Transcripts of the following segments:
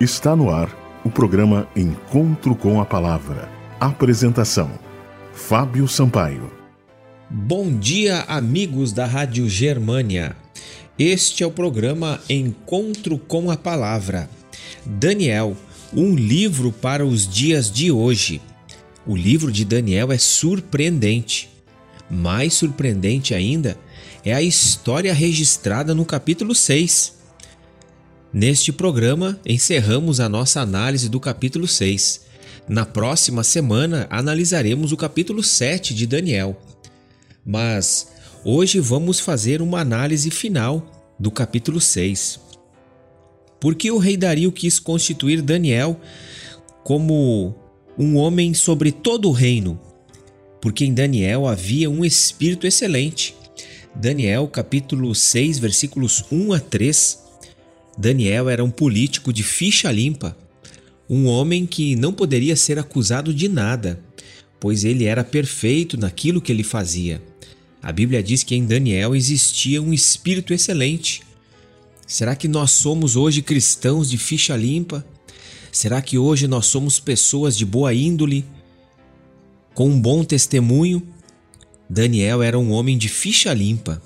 Está no ar o programa Encontro com a Palavra. Apresentação: Fábio Sampaio. Bom dia, amigos da Rádio Germânia. Este é o programa Encontro com a Palavra. Daniel, um livro para os dias de hoje. O livro de Daniel é surpreendente. Mais surpreendente ainda é a história registrada no capítulo 6. Neste programa, encerramos a nossa análise do capítulo 6. Na próxima semana, analisaremos o capítulo 7 de Daniel. Mas hoje vamos fazer uma análise final do capítulo 6. Por que o rei Dario quis constituir Daniel como um homem sobre todo o reino? Porque em Daniel havia um espírito excelente. Daniel, capítulo 6, versículos 1 a 3 Daniel era um político de ficha limpa, um homem que não poderia ser acusado de nada, pois ele era perfeito naquilo que ele fazia. A Bíblia diz que em Daniel existia um espírito excelente. Será que nós somos hoje cristãos de ficha limpa? Será que hoje nós somos pessoas de boa índole, com um bom testemunho? Daniel era um homem de ficha limpa.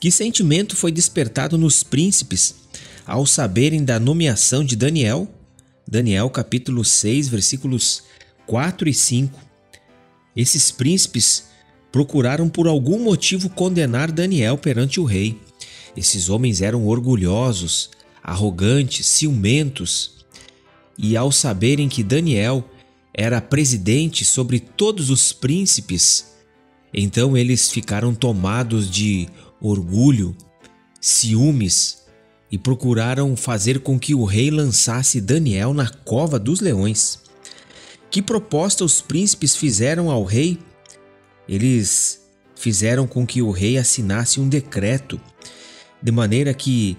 Que sentimento foi despertado nos príncipes ao saberem da nomeação de Daniel? Daniel capítulo 6, versículos 4 e 5. Esses príncipes procuraram por algum motivo condenar Daniel perante o rei. Esses homens eram orgulhosos, arrogantes, ciumentos, e ao saberem que Daniel era presidente sobre todos os príncipes, então eles ficaram tomados de orgulho, ciúmes e procuraram fazer com que o rei lançasse Daniel na cova dos leões. Que proposta os príncipes fizeram ao rei? Eles fizeram com que o rei assinasse um decreto, de maneira que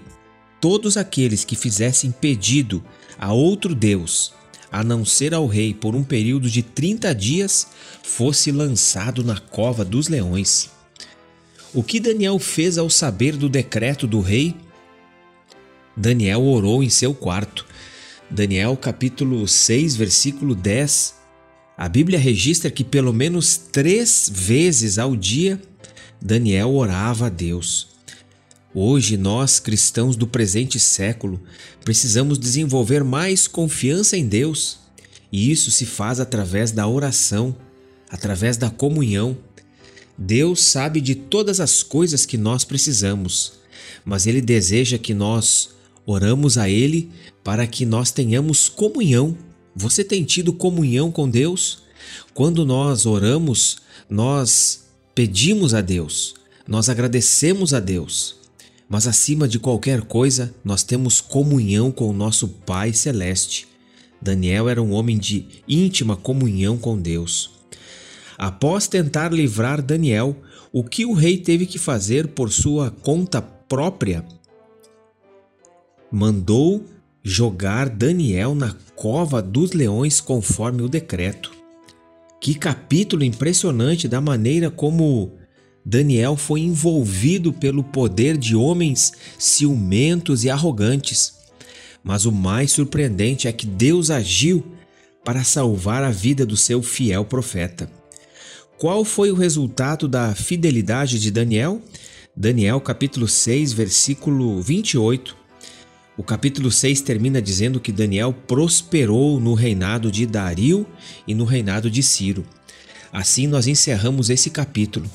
todos aqueles que fizessem pedido a outro Deus, a não ser ao rei por um período de 30 dias, fosse lançado na cova dos leões. O que Daniel fez ao saber do decreto do rei? Daniel orou em seu quarto. Daniel capítulo 6, versículo 10. A Bíblia registra que pelo menos três vezes ao dia Daniel orava a Deus. Hoje, nós, cristãos do presente século, precisamos desenvolver mais confiança em Deus, e isso se faz através da oração, através da comunhão Deus sabe de todas as coisas que nós precisamos, mas Ele deseja que nós oramos a Ele para que nós tenhamos comunhão. Você tem tido comunhão com Deus? Quando nós oramos, nós pedimos a Deus, nós agradecemos a Deus, mas acima de qualquer coisa, nós temos comunhão com o nosso Pai Celeste. Daniel era um homem de íntima comunhão com Deus. Após tentar livrar Daniel, o que o rei teve que fazer por sua conta própria? Mandou jogar Daniel na cova dos leões conforme o decreto. Que capítulo impressionante da maneira como Daniel foi envolvido pelo poder de homens ciumentos e arrogantes. Mas o mais surpreendente é que Deus agiu para salvar a vida do seu fiel profeta. Qual foi o resultado da fidelidade de Daniel? Daniel capítulo 6, versículo 28. O capítulo 6 termina dizendo que Daniel prosperou no reinado de Dario e no reinado de Ciro. Assim nós encerramos esse capítulo.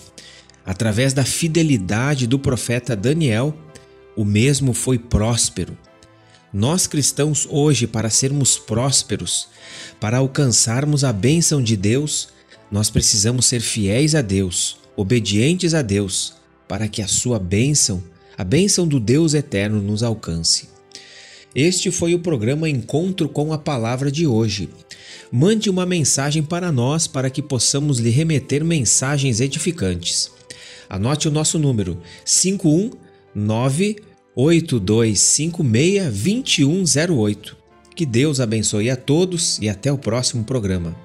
Através da fidelidade do profeta Daniel, o mesmo foi próspero. Nós cristãos hoje, para sermos prósperos, para alcançarmos a bênção de Deus, nós precisamos ser fiéis a Deus, obedientes a Deus, para que a sua bênção, a bênção do Deus eterno, nos alcance. Este foi o programa Encontro com a Palavra de hoje. Mande uma mensagem para nós para que possamos lhe remeter mensagens edificantes. Anote o nosso número 519 8256 2108. Que Deus abençoe a todos e até o próximo programa.